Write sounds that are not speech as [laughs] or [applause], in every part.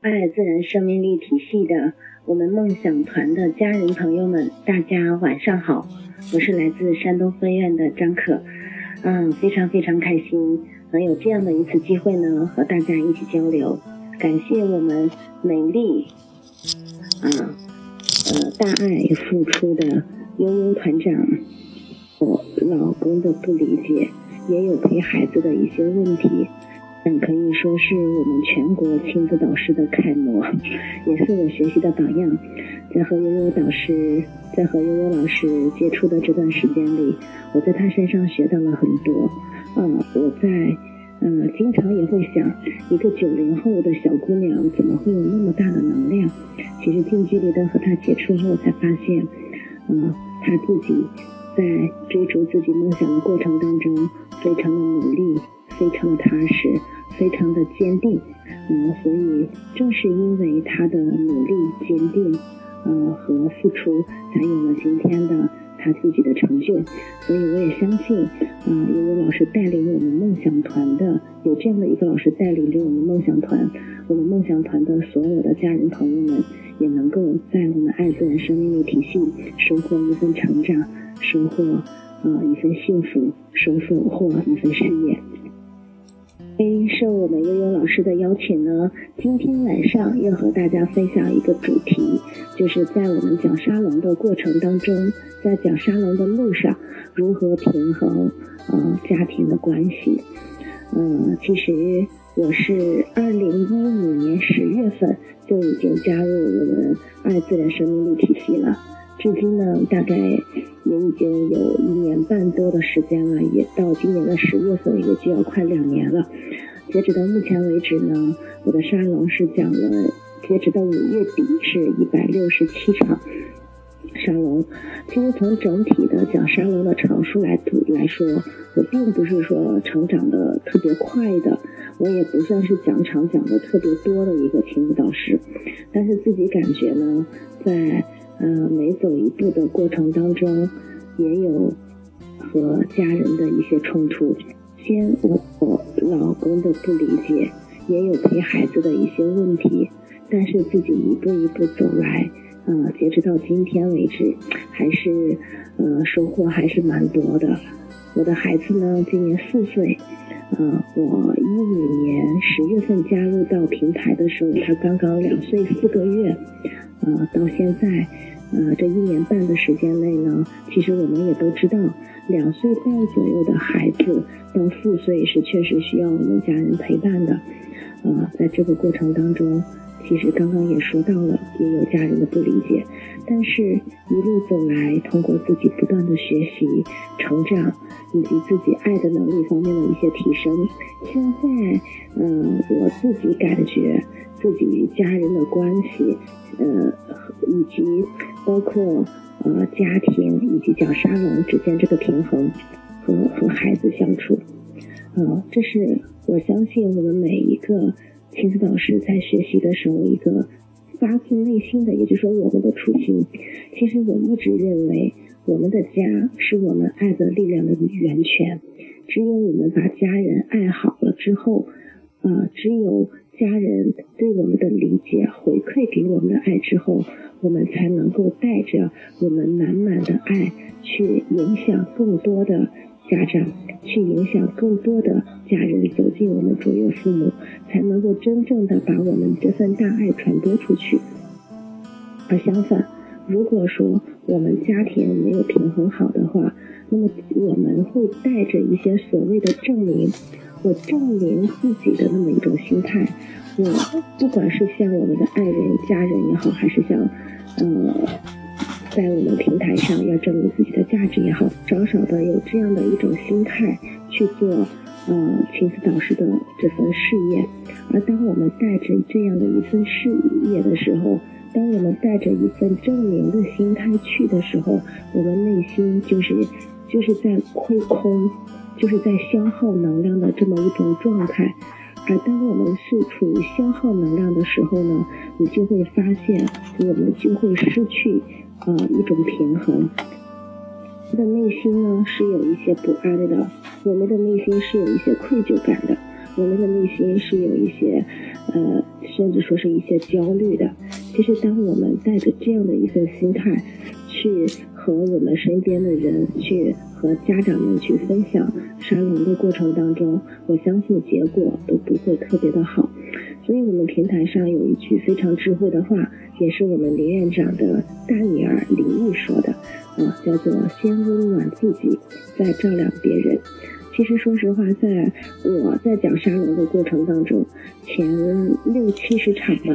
爱自然生命力体系的我们梦想团的家人朋友们，大家晚上好，我是来自山东分院的张可，嗯，非常非常开心能有这样的一次机会呢，和大家一起交流，感谢我们美丽，啊，呃，大爱付出的悠悠团长，我老公的不理解，也有陪孩子的一些问题。可以说是我们全国亲子导师的楷模，也是我学习的榜样。在和悠悠导师，在和悠悠老师接触的这段时间里，我在他身上学到了很多。嗯，我在嗯经常也会想，一个九零后的小姑娘怎么会有那么大的能量？其实近距离的和她接触后，才发现，嗯，她自己在追逐自己梦想的过程当中，非常的努力。非常的踏实，非常的坚定，嗯，所以正是因为他的努力、坚定，呃和付出，才有了今天的他自己的成就。所以我也相信，嗯，因为老师带领我们梦想团的，有这样的一个老师带领着我们梦想团，我们梦想团的所有的家人朋友们，也能够在我们爱自然生命力体系收获一份成长，收获呃一份幸福，收获或一份事业。受我们悠悠老师的邀请呢，今天晚上要和大家分享一个主题，就是在我们讲沙龙的过程当中，在讲沙龙的路上，如何平衡呃家庭的关系。嗯，其实我是二零一五年十月份就已经加入我们爱自然生命力体系了，至今呢大概也已经有一年半多的时间了，也到今年的十月份也就要快两年了。截止到目前为止呢，我的沙龙是讲了，截止到五月底是一百六十七场沙龙。其实从整体的讲沙龙的场数来来说，我并不是说成长的特别快的，我也不算是讲场讲的特别多的一个亲子导师。但是自己感觉呢，在呃每走一步的过程当中，也有和家人的一些冲突。先我我老公的不理解，也有陪孩子的一些问题，但是自己一步一步走来，呃，截止到今天为止，还是呃收获还是蛮多的。我的孩子呢，今年四岁，呃，我一五年十月份加入到平台的时候，他刚刚两岁四个月，呃，到现在，呃，这一年半的时间内呢，其实我们也都知道。两岁半左右的孩子到四岁是确实需要我们家人陪伴的，呃，在这个过程当中，其实刚刚也说到了，也有家人的不理解，但是一路走来，通过自己不断的学习、成长，以及自己爱的能力方面的一些提升，现在，嗯，我自己感觉自己与家人的关系，呃，以及包括。呃，家庭以及讲沙龙之间这个平衡，和和孩子相处，呃，这是我相信我们每一个亲子导师在学习的时候一个发自内心的，也就是说我们的初心。其实我一直认为，我们的家是我们爱的力量的源泉。只有我们把家人爱好了之后，呃，只有家人对我们的理解回馈给我们的爱之后。我们才能够带着我们满满的爱，去影响更多的家长，去影响更多的家人走进我们卓越父母，才能够真正的把我们这份大爱传播出去。而相反，如果说我们家庭没有平衡好的话，那么我们会带着一些所谓的证明，我证明自己的那么一种心态。我不管是像我们的爱人、家人也好，还是像。呃，在我们平台上要证明自己的价值也好，少少的有这样的一种心态去做呃亲子导师的这份事业。而当我们带着这样的一份事业的时候，当我们带着一份证明的心态去的时候，我们内心就是就是在亏空，就是在消耗能量的这么一种状态。而当我们是处于消耗能量的时候呢，你就会发现，我们就会失去呃一种平衡。他的内心呢是有一些不安的，我们的内心是有一些愧疚感的，我们的内心是有一些，呃，甚至说是一些焦虑的。其实，当我们带着这样的一份心态，去和我们身边的人，去和家长们去分享沙龙的过程当中，我相信结果都不会特别的好。所以我们平台上有一句非常智慧的话，也是我们林院长的大女儿林毅说的，啊，叫做“先温暖自己，再照亮别人”。其实，说实话，在我在讲沙龙的过程当中，前六七十场吧，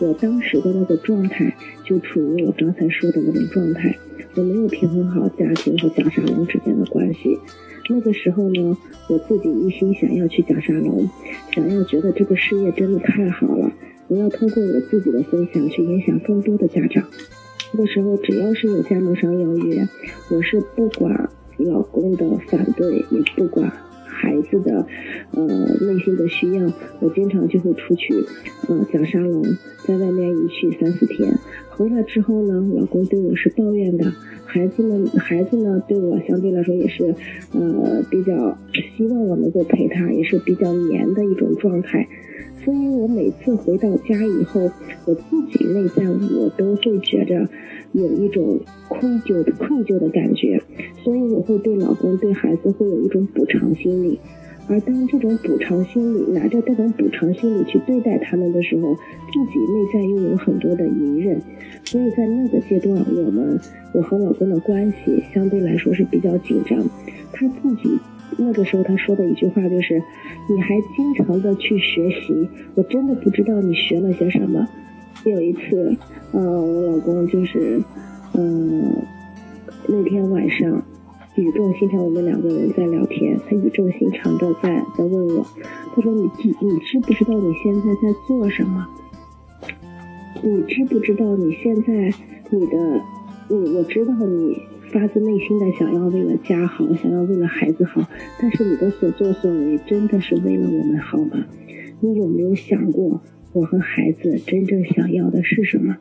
我当时的那个状态就处于我刚才说的那种状态，我没有平衡好家庭和讲沙龙之间的关系。那个时候呢，我自己一心想要去讲沙龙，想要觉得这个事业真的太好了，我要通过我自己的分享去影响更多的家长。那个时候，只要是有加盟商邀约，我是不管。老公的反对也不管孩子的呃内心的需要，我经常就会出去呃讲沙龙，在外面一去三四天，回来之后呢，老公对我是抱怨的，孩子们孩子呢对我相对来说也是呃比较希望我能够陪他，也是比较黏的一种状态。所以我每次回到家以后，我自己内在我都会觉着有一种愧疚的愧疚的感觉，所以我会对老公对孩子会有一种补偿心理，而当这种补偿心理拿着这种补偿心理去对待他们的时候，自己内在又有很多的隐忍，所以在那个阶段，我们我和老公的关系相对来说是比较紧张，他自己。那个时候他说的一句话就是：“你还经常的去学习，我真的不知道你学了些什么。”有一次，呃，我老公就是，嗯，那天晚上语重心长，我们两个人在聊天，他语重心长的在在问我，他说：“你知你知不知道你现在在做什么？你知不知道你现在你的，你我知道你。”发自内心的想要为了家好，想要为了孩子好，但是你的所作所为真的是为了我们好吗？你有没有想过，我和孩子真正想要的是什么？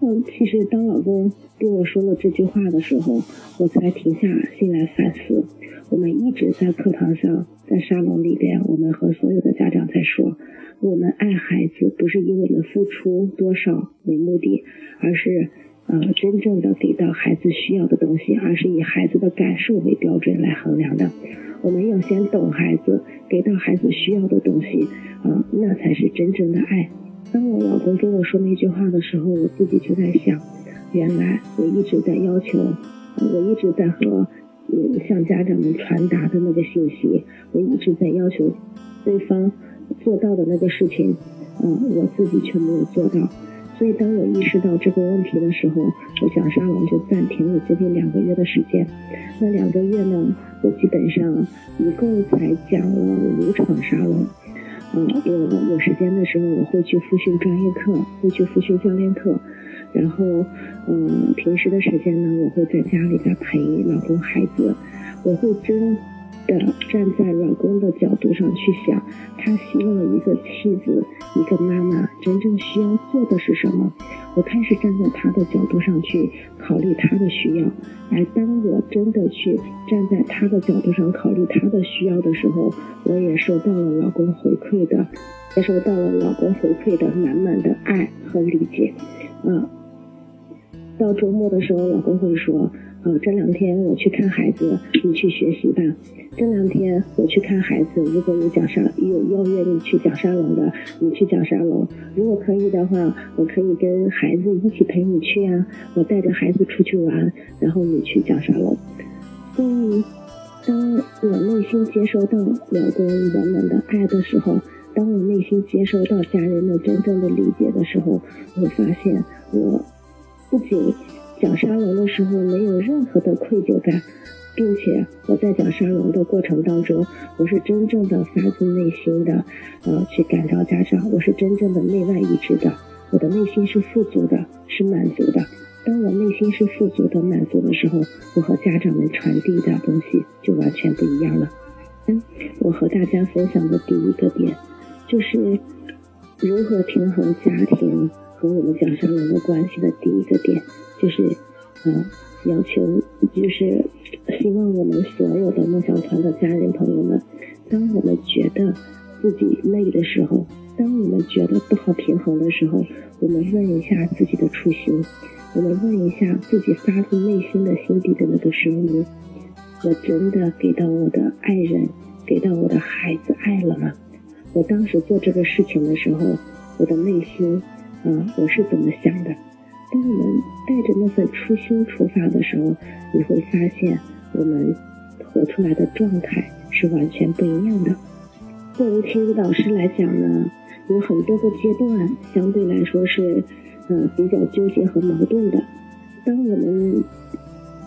嗯，其实当老公跟我说了这句话的时候，我才停下心来反思。我们一直在课堂上，在沙龙里边，我们和所有的家长在说，我们爱孩子不是以我们付出多少为目的，而是。呃，真正的给到孩子需要的东西，而是以孩子的感受为标准来衡量的。我们要先懂孩子，给到孩子需要的东西，啊，那才是真正的爱。当我老公跟我说那句话的时候，我自己就在想，原来我一直在要求，我一直在和向家长们传达的那个信息，我一直在要求对方做到的那个事情，嗯，我自己却没有做到。所以，当我意识到这个问题的时候，我讲沙龙就暂停了接近两个月的时间。那两个月呢，我基本上一共才讲了五场沙龙。嗯，我有时间的时候，我会去复训专业课，会去复训教练课。然后，嗯，平时的时间呢，我会在家里边陪老公孩子，我会真。的站在老公的角度上去想，他希望一个妻子、一个妈妈真正需要做的是什么？我开始站在他的角度上去考虑他的需要。而当我真的去站在他的角度上考虑他的需要的时候，我也收到了老公回馈的，接收到了老公回馈的满满的爱和理解。嗯，到周末的时候，老公会说。呃，这两天我去看孩子，你去学习吧。这两天我去看孩子，如果有讲沙有邀约你去讲沙龙的，你去讲沙龙。如果可以的话，我可以跟孩子一起陪你去啊。我带着孩子出去玩，然后你去讲沙龙。所以，当我内心接收到老公满满的爱的时候，当我内心接收到家人的真正的理解的时候，我发现我不仅。讲沙龙的时候没有任何的愧疚感，并且我在讲沙龙的过程当中，我是真正的发自内心的，呃，去感召家长，我是真正的内外一致的，我的内心是富足的，是满足的。当我内心是富足的、满足的时候，我和家长们传递的东西就完全不一样了。嗯，我和大家分享的第一个点，就是如何平衡家庭和我们讲沙龙的关系的第一个点。就是，呃，要求就是希望我们所有的梦想团的家人朋友们，当我们觉得自己累的时候，当我们觉得不好平衡的时候，我们问一下自己的初心，我们问一下自己发自内心的心底的那个声音：我真的给到我的爱人，给到我的孩子爱了吗？我当时做这个事情的时候，我的内心，啊，我是怎么想的？当我们带着那份初心出发的时候，你会发现我们活出来的状态是完全不一样的。作为亲子导师来讲呢，有很多个阶段，相对来说是，呃，比较纠结和矛盾的。当我们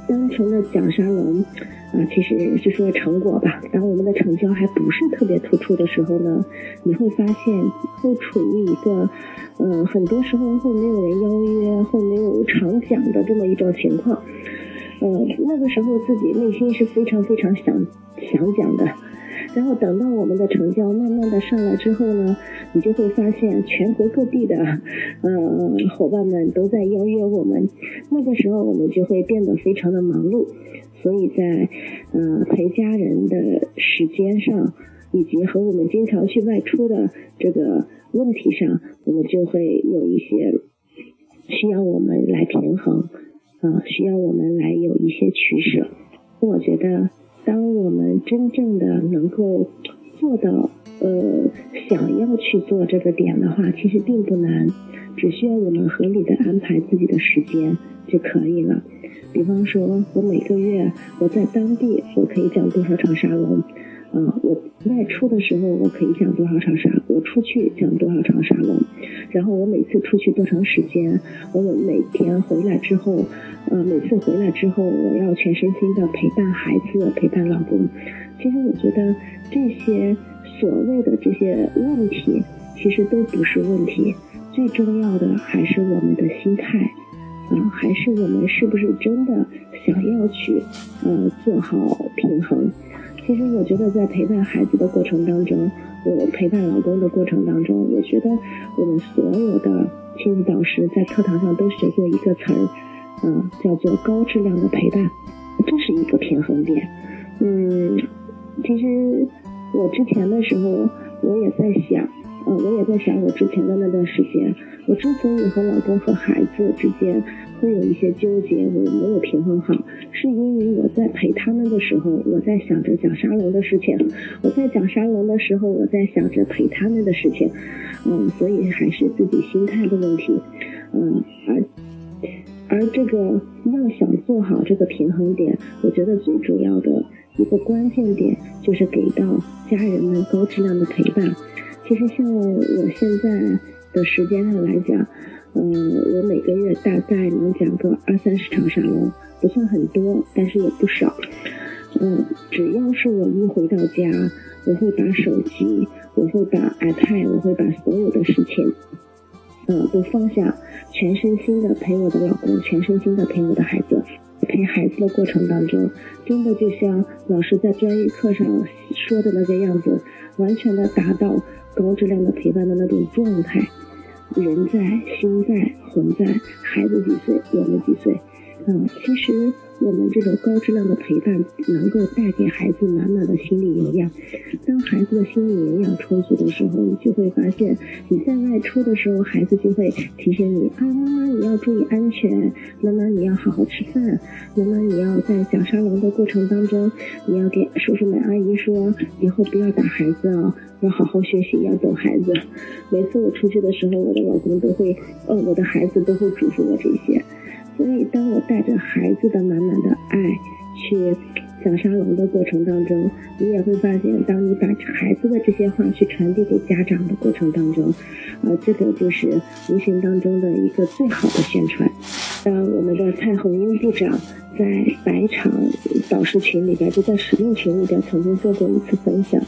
单纯的讲沙龙，啊，其实是说成果吧。当我们的成交还不是特别突出的时候呢，你会发现会处于一个。嗯，很多时候会没有人邀约，会没有常讲的这么一种情况。呃，那个时候自己内心是非常非常想想讲的。然后等到我们的成交慢慢的上来之后呢，你就会发现全国各地的呃伙伴们都在邀约我们。那个时候我们就会变得非常的忙碌，所以在呃陪家人的时间上，以及和我们经常去外出的这个。问题上，我们就会有一些需要我们来平衡，啊，需要我们来有一些取舍。我觉得，当我们真正的能够做到，呃，想要去做这个点的话，其实并不难，只需要我们合理的安排自己的时间就可以了。比方说，我每个月我在当地，我可以讲多少场沙龙。啊，我外出的时候我可以讲多少场沙，我出去讲多少场沙龙，然后我每次出去多长时间，我每天回来之后，呃，每次回来之后我要全身心的陪伴孩子，陪伴老公。其实我觉得这些所谓的这些问题，其实都不是问题，最重要的还是我们的心态，啊，还是我们是不是真的想要去，呃，做好平衡。其实我觉得，在陪伴孩子的过程当中，我陪伴老公的过程当中，我觉得我们所有的亲子导师在课堂上都学过一个词儿，嗯，叫做高质量的陪伴，这是一个平衡点。嗯，其实我之前的时候，我也在想，呃，我也在想我之前的那段时间，我之所以和老公和孩子之间。会有一些纠结，我没有平衡好，是因为我在陪他们的时候，我在想着讲沙龙的事情；我在讲沙龙的时候，我在想着陪他们的事情。嗯，所以还是自己心态的问题。嗯，而而这个要想做好这个平衡点，我觉得最主要的一个关键点就是给到家人们高质量的陪伴。其实像我现在的时间上来讲。嗯，我每个月大概能讲个二三十场沙龙，不算很多，但是也不少。嗯，只要是我一回到家，我会把手机，我会把 iPad，我会把所有的事情，嗯，都放下，全身心的陪我的老公，全身心的陪我的孩子。陪孩子的过程当中，真的就像老师在专业课上说的那个样子，完全的达到高质量的陪伴的那种状态。人在心在魂在，孩子几岁，我们几岁，嗯，其实我们这种高质量的陪伴，能够带给孩子满满的心理营养。当孩子的心理营养充足的时候，你就会发现，你在外出的时候，孩子就会提醒你啊，妈妈你要注意安全，妈妈你要好好吃饭，妈妈你要在小沙龙的过程当中，你要给叔叔们阿姨说，以后不要打孩子啊。要好好学习，要懂孩子。每次我出去的时候，我的老公都会，呃，我的孩子都会嘱咐我这些。所以，当我带着孩子的满满的爱去讲沙龙的过程当中，你也会发现，当你把孩子的这些话去传递给家长的过程当中，呃，这个就是无形当中的一个最好的宣传。当我们的蔡红英部长在百场导师群里边，就在使命群里边曾经做过一次分享，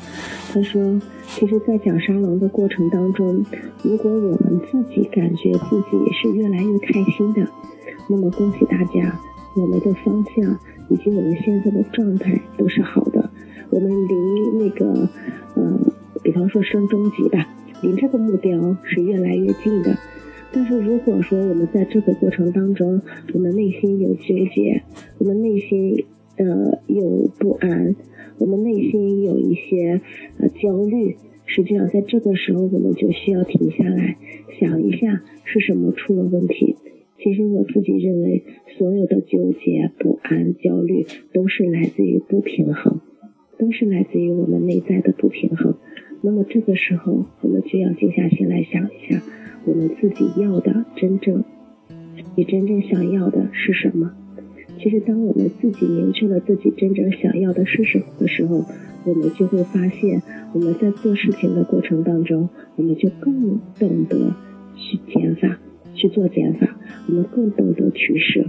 他说。其实，在讲沙龙的过程当中，如果我们自己感觉自己是越来越开心的，那么恭喜大家，我们的方向以及我们现在的状态都是好的。我们离那个，嗯，比方说升中级吧，离这个目标是越来越近的。但是如果说我们在这个过程当中，我们内心有纠结，我们内心呃有不安。我们内心有一些呃焦虑，实际上在这个时候，我们就需要停下来想一下是什么出了问题。其实我自己认为，所有的纠结、不安、焦虑，都是来自于不平衡，都是来自于我们内在的不平衡。那么这个时候，我们就要静下心来想一下，我们自己要的真正，你真正想要的是什么？其实，当我们自己明确了自己真正想要的是什么的时候，我们就会发现，我们在做事情的过程当中，我们就更懂得去减法，去做减法，我们更懂得取舍。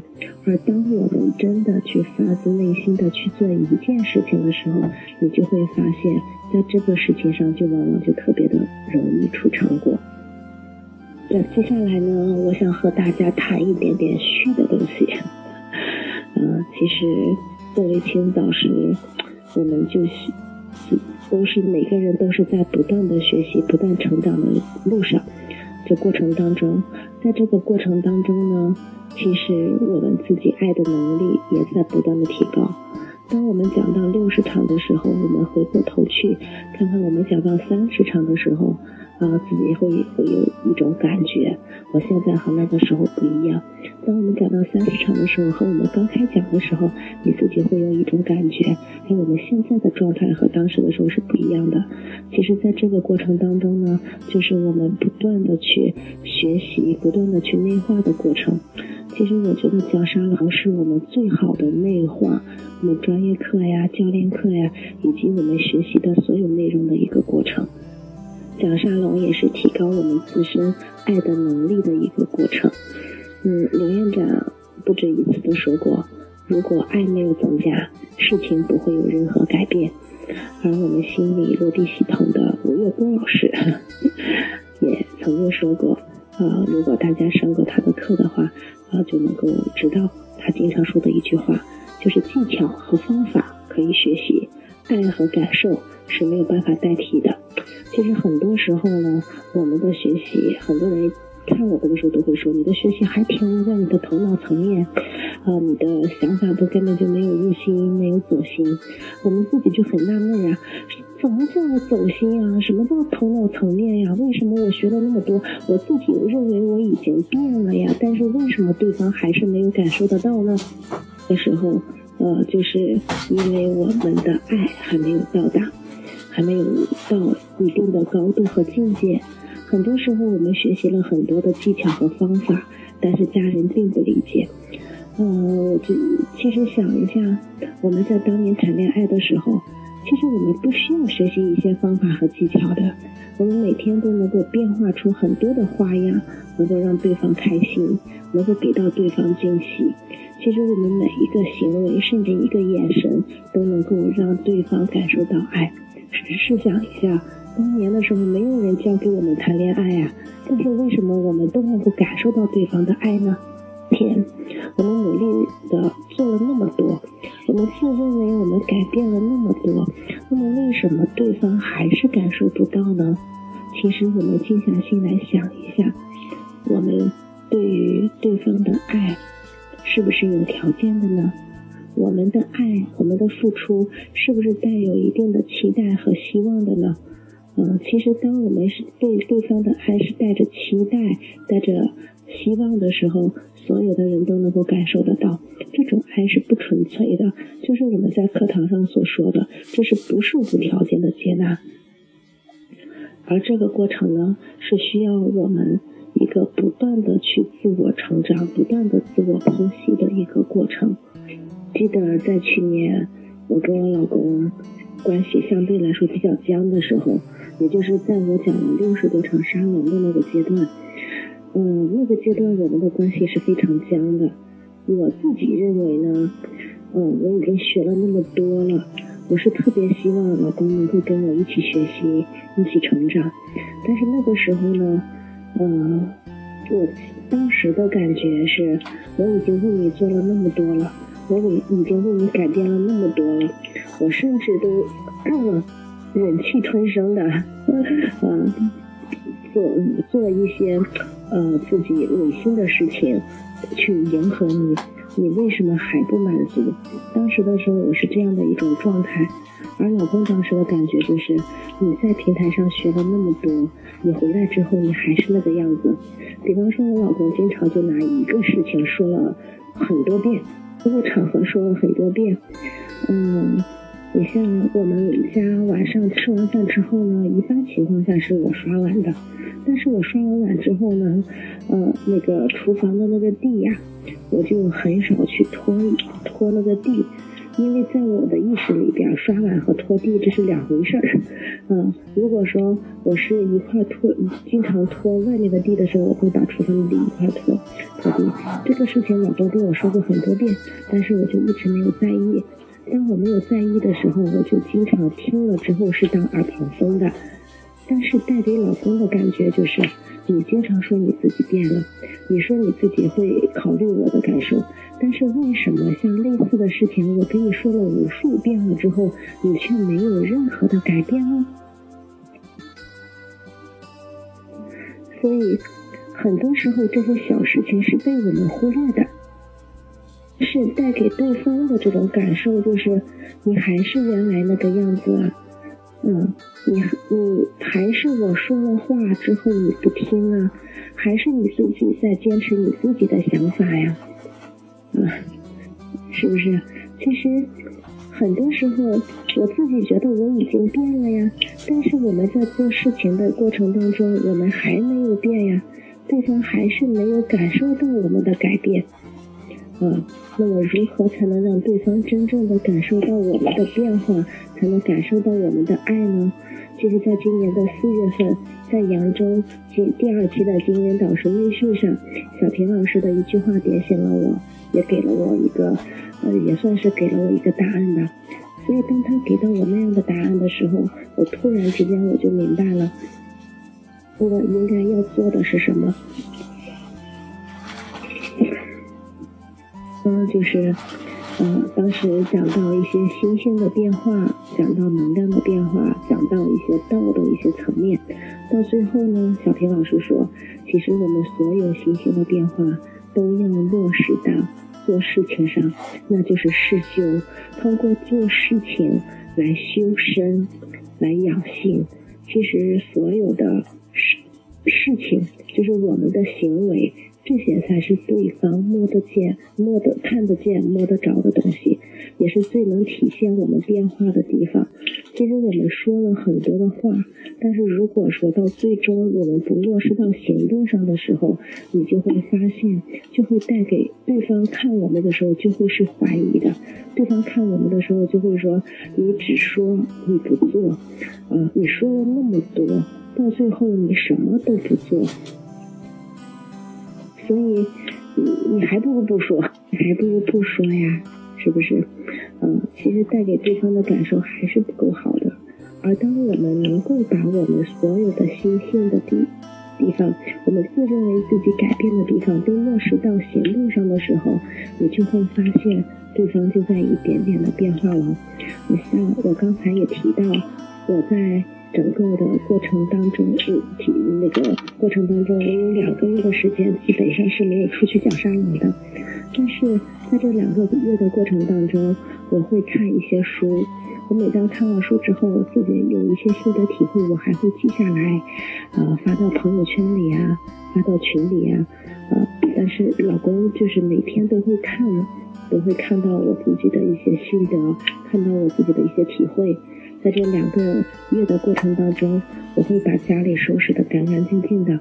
而当我们真的去发自内心的去做一件事情的时候，你就会发现，在这个事情上就往往就特别的容易出成果。那接下来呢，我想和大家谈一点点虚的东西。嗯，其实作为青早师，我们就是都是每个人都是在不断的学习、不断成长的路上。这过程当中，在这个过程当中呢。其实我们自己爱的能力也在不断的提高。当我们讲到六十场的时候，我们回过头去看看我们讲到三十场的时候，啊，自己会会有一种感觉，我现在和那个时候不一样。当我们讲到三十场的时候，和我们刚开讲的时候，你自己会有一种感觉，哎，我们现在的状态和当时的时候是不一样的。其实，在这个过程当中呢，就是我们不断的去学习，不断的去内化的过程。其实我觉得讲沙龙是我们最好的内化我们专业课呀、教练课呀，以及我们学习的所有内容的一个过程。讲沙龙也是提高我们自身爱的能力的一个过程。嗯，刘院长不止一次的说过，如果爱没有增加，事情不会有任何改变。而我们心理落地系统的吴月光老师 [laughs] 也曾经说过，呃，如果大家上过他的课的话。呃就能够知道他经常说的一句话，就是技巧和方法可以学习，爱和感受是没有办法代替的。其实很多时候呢，我们的学习，很多人看我的时候都会说，你的学习还停留在你的头脑层面，呃，你的想法都根本就没有入心，没有走心。我们自己就很纳闷啊。什么叫走心啊？什么叫头脑层面呀？为什么我学了那么多，我自己认为我已经变了呀？但是为什么对方还是没有感受得到呢？的时候，呃，就是因为我们的爱还没有到达，还没有到一定的高度和境界。很多时候，我们学习了很多的技巧和方法，但是家人并不理解。嗯，我就其实想一下，我们在当年谈恋爱的时候。其实我们不需要学习一些方法和技巧的，我们每天都能够变化出很多的花样，能够让对方开心，能够给到对方惊喜。其实我们每一个行为，甚至一个眼神，都能够让对方感受到爱。试想一下，当年的时候没有人教给我们谈恋爱呀，但是为什么我们都能够感受到对方的爱呢？天，我们努力的做了那么多。我们自认为我们改变了那么多，那么为什么对方还是感受不到呢？其实我们静下心来想一下，我们对于对方的爱是不是有条件的呢？付出是不是带有一定的期待和希望的呢？嗯，其实当我们是对对方的爱是带着期待、带着希望的时候。所有的人都能够感受得到，这种爱是不纯粹的，就是我们在课堂上所说的，这是不是无条件的接纳。而这个过程呢，是需要我们一个不断的去自我成长、不断的自我剖析的一个过程。记得在去年，我跟我老公关系相对来说比较僵的时候，也就是在我讲了六十多场沙龙的那个阶段。嗯，那个阶段我们的关系是非常僵的。我自己认为呢，嗯，我已经学了那么多了，我是特别希望老公能够跟我一起学习，一起成长。但是那个时候呢，嗯，我当时的感觉是，我已经为你做了那么多了，我已已经为你改变了那么多了，我甚至都忍气吞声的，嗯。[laughs] 做做一些呃自己违心的事情，去迎合你，你为什么还不满足？当时的时候我是这样的一种状态，而老公当时的感觉就是，你在平台上学了那么多，你回来之后你还是那个样子。比方说，我老公经常就拿一个事情说了很多遍，这个场合说了很多遍，嗯。你像我们家晚上吃完饭之后呢，一般情况下是我刷碗的，但是我刷完碗之后呢，呃，那个厨房的那个地呀，我就很少去拖拖那个地，因为在我的意识里边，刷碗和拖地这是两回事儿。[laughs] 嗯，如果说我是一块拖，经常拖外面的地的时候，我会把厨房的一块拖拖地。这个事情老公跟我说过很多遍，但是我就一直没有在意。当我没有在意的时候，我就经常听了之后是当耳旁风的。但是带给老公的感觉就是，你经常说你自己变了，你说你自己会考虑我的感受，但是为什么像类似的事情，我跟你说了无数遍了之后，你却没有任何的改变呢？所以，很多时候这些小事情是被我们忽略的。是带给对方的这种感受，就是你还是原来那个样子啊，嗯，你你还是我说了话之后你不听啊，还是你自己在坚持你自己的想法呀，啊，是不是？其实很多时候我自己觉得我已经变了呀，但是我们在做事情的过程当中，我们还没有变呀，对方还是没有感受到我们的改变。啊，那么如何才能让对方真正的感受到我们的变化，才能感受到我们的爱呢？就是，在今年的四月份，在扬州第第二期的经营导师微训上，小平老师的一句话点醒了我，也给了我一个，呃，也算是给了我一个答案吧。所以，当他给到我那样的答案的时候，我突然之间我就明白了，我应该要做的是什么。嗯，就是，嗯，当时讲到一些星星的变化，讲到能量的变化，讲到一些道的一些层面，到最后呢，小平老师说，其实我们所有星星的变化都要落实到做事情上，那就是事修，通过做事情来修身，来养性。其实所有的事事情，就是我们的行为。这些才是对方摸得见、摸得看得见、摸得着的东西，也是最能体现我们变化的地方。其实我们说了很多的话，但是如果说到最终我们不落实到行动上的时候，你就会发现，就会带给对方看我们的时候就会是怀疑的。对方看我们的时候就会说：“你只说你不做，啊，你说了那么多，到最后你什么都不做。”所以，你你还不如不说，还不如不说呀，是不是？嗯，其实带给对方的感受还是不够好的。而当我们能够把我们所有的心性的地地方，我们自认为自己改变的地方，都落实到行动上的时候，你就会发现对方就在一点点的变化了。你像我刚才也提到，我在。整个的过程当中，嗯，那个过程当中，我有两个月的时间基本上是没有出去讲沙龙的。但是在这两个月的过程当中，我会看一些书。我每当看完书之后，我自己有一些心得体会，我还会记下来，呃，发到朋友圈里啊，发到群里啊，呃，但是老公就是每天都会看，都会看到我自己的一些心得，看到我自己的一些体会。在这两个月的过程当中，我会把家里收拾得干干净净的。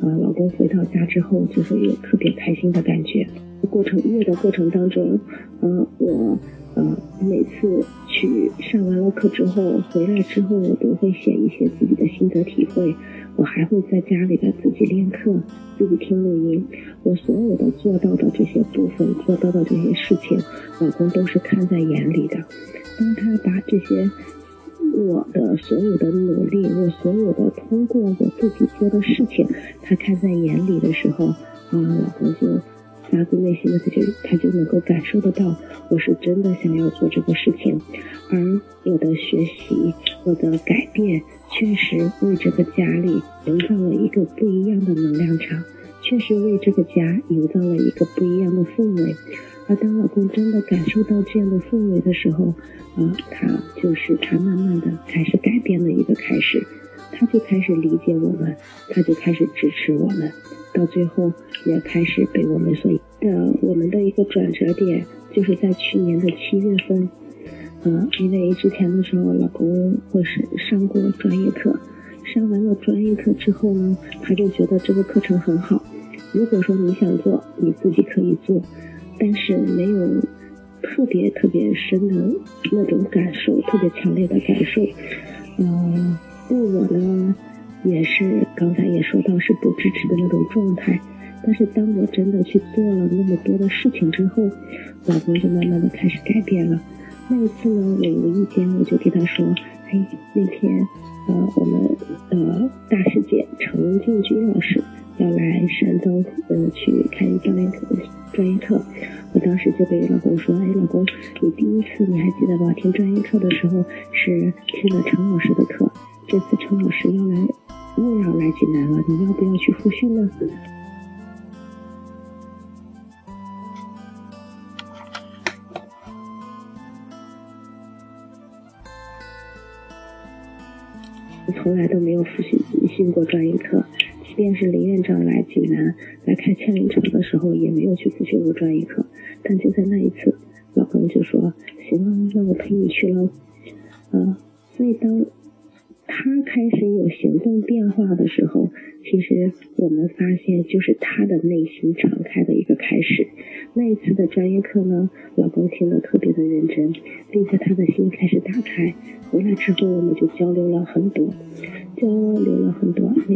呃，老公回到家之后就会有特别开心的感觉。过程月的过程当中，呃，我呃每次去上完了课之后回来之后，我都会写一些自己的心得体会。我还会在家里边自己练课，自己听录音。我所有的做到的这些部分，做到的这些事情，老公都是看在眼里的。当他把这些。我的所有的努力，我所有的通过我自己做的事情，他看在眼里的时候，啊，老公就发自内心的他就他就能够感受得到，我是真的想要做这个事情，而我的学习，我的改变，确实为这个家里营造了一个不一样的能量场，确实为这个家营造了一个不一样的氛围。而当老公真的感受到这样的氛围的时候，啊，他就是他慢慢的开始改变的一个开始，他就开始理解我们，他就开始支持我们，到最后也开始被我们所的我们的一个转折点，就是在去年的七月份，嗯，因为之前的时候老公或是上过专业课，上完了专业课之后呢，他就觉得这个课程很好，如果说你想做，你自己可以做。但是没有特别特别深的那种感受，特别强烈的感受。嗯，对我呢，也是刚才也说到是不支持的那种状态。但是当我真的去做了那么多的事情之后，老公就慢慢的开始改变了。那一次呢，我无意间我就给他说：“哎，那天呃，我们的大师姐程静君老师要来山东呃去开教练课。”专业课，我当时就给老公说：“哎，老公，你第一次你还记得吧？听专业课的时候是听了程老师的课，这次程老师要来又要来济南了，你要不要去复训呢？”我从来都没有复训训过专业课。即便是林院长来济南来开千灵场的时候，也没有去复习过专业课。但就在那一次，老公就说：“行了，那我陪你去喽。”啊，所以当他开始有行动变化的时候，其实我们发现就是他的内心敞开的一个开始。那一次的专业课呢，老公听得特别的认真，并且他的心开始打开。回来之后，我们就交流了很多，交流了很多。那。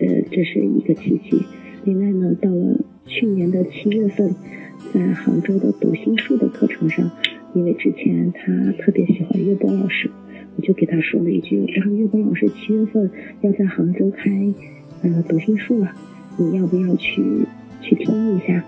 呃，这是一个契机。另外呢，到了去年的七月份，在杭州的读心术的课程上，因为之前他特别喜欢岳波老师，我就给他说了一句：“我说岳波老师七月份要在杭州开呃读心术了，你要不要去去听一下？”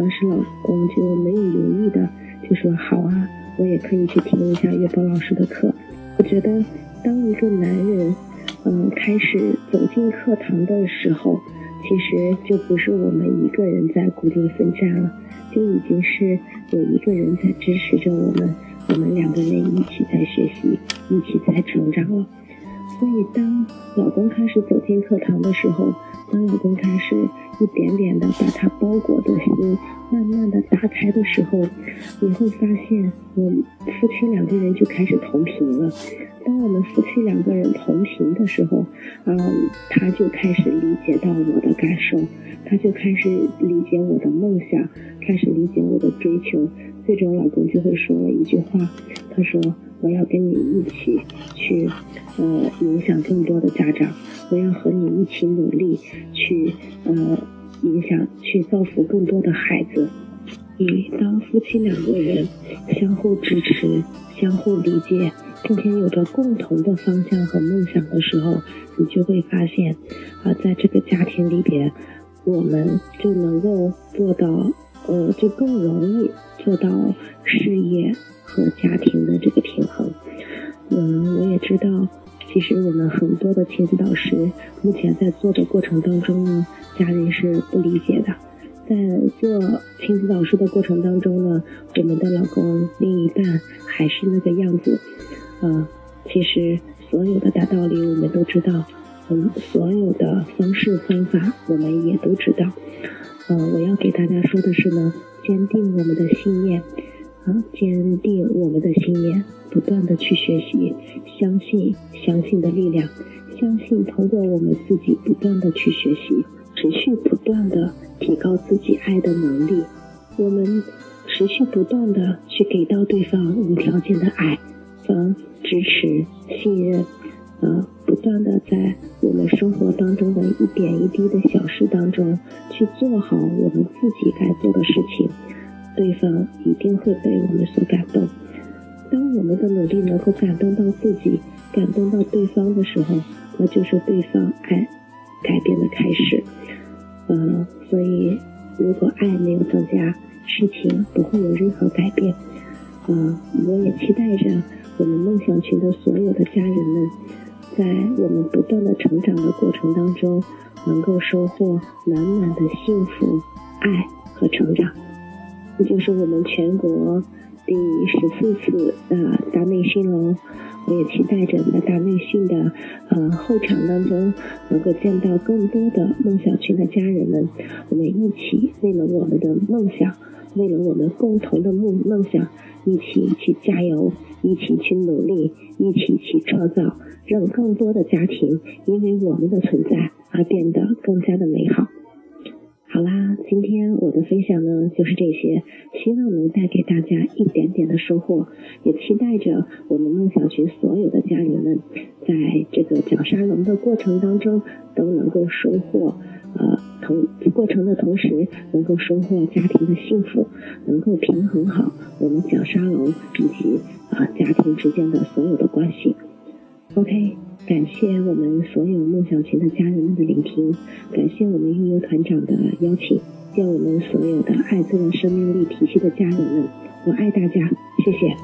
当时老公就没有犹豫的就说：“好啊，我也可以去听一下月波老师的课。”我觉得，当一个男人。嗯，开始走进课堂的时候，其实就不是我们一个人在固定奋战了，就已经是有一个人在支持着我们，我们两个人一起在学习，一起在成长了。所以，当老公开始走进课堂的时候，当老公开始一点点的把他包裹的心慢慢的打开的时候，你会发现，我们夫妻两个人就开始同频了。当我们夫妻两个人同频的时候，嗯，他就开始理解到我的感受，他就开始理解我的梦想，开始理解我的追求。最终，老公就会说一句话，他说：“我要跟你一起去，呃，影响更多的家长，我要和你一起努力去，呃，影响去造福更多的孩子。”你当夫妻两个人相互支持、相互理解。并且有着共同的方向和梦想的时候，你就会发现，啊，在这个家庭里边，我们就能够做到，呃，就更容易做到事业和家庭的这个平衡。嗯，我也知道，其实我们很多的亲子导师目前在做的过程当中呢，家人是不理解的。在做亲子导师的过程当中呢，我们的老公另一半还是那个样子。啊，其实所有的大道理我们都知道，嗯，所有的方式方法我们也都知道。嗯，我要给大家说的是呢，坚定我们的信念，啊，坚定我们的信念，不断的去学习，相信相信的力量，相信通过我们自己不断的去学习，持续不断的提高自己爱的能力，我们持续不断的去给到对方无条件的爱。和支持、信任，呃，不断的在我们生活当中的一点一滴的小事当中去做好我们自己该做的事情，对方一定会被我们所感动。当我们的努力能够感动到自己、感动到对方的时候，那就是对方爱改变的开始。呃，所以如果爱没有增加，事情不会有任何改变。呃，我也期待着。我们梦想群的所有的家人们，在我们不断的成长的过程当中，能够收获满满的幸福、爱和成长。这就是我们全国第十四次的大内训喽。我也期待着在大内训的呃后场当中，能够见到更多的梦想群的家人们，我们一起为了我们的梦想，为了我们共同的梦梦想，一起去加油，一起去努力，一起去创造，让更多的家庭因为我们的存在而变得更加的美好。好啦，今天我的分享呢就是这些，希望能带给大家一点点的收获，也期待着我们梦想群所有的家人们，在这个绞沙龙的过程当中都能够收获，呃，同过程的同时能够收获家庭的幸福，能够平衡好我们绞沙龙以及啊家庭之间的所有的关系。OK。感谢我们所有梦想群的家人们的聆听，感谢我们运营团长的邀请，愿我们所有的爱自然生命力体系的家人们，我爱大家，谢谢。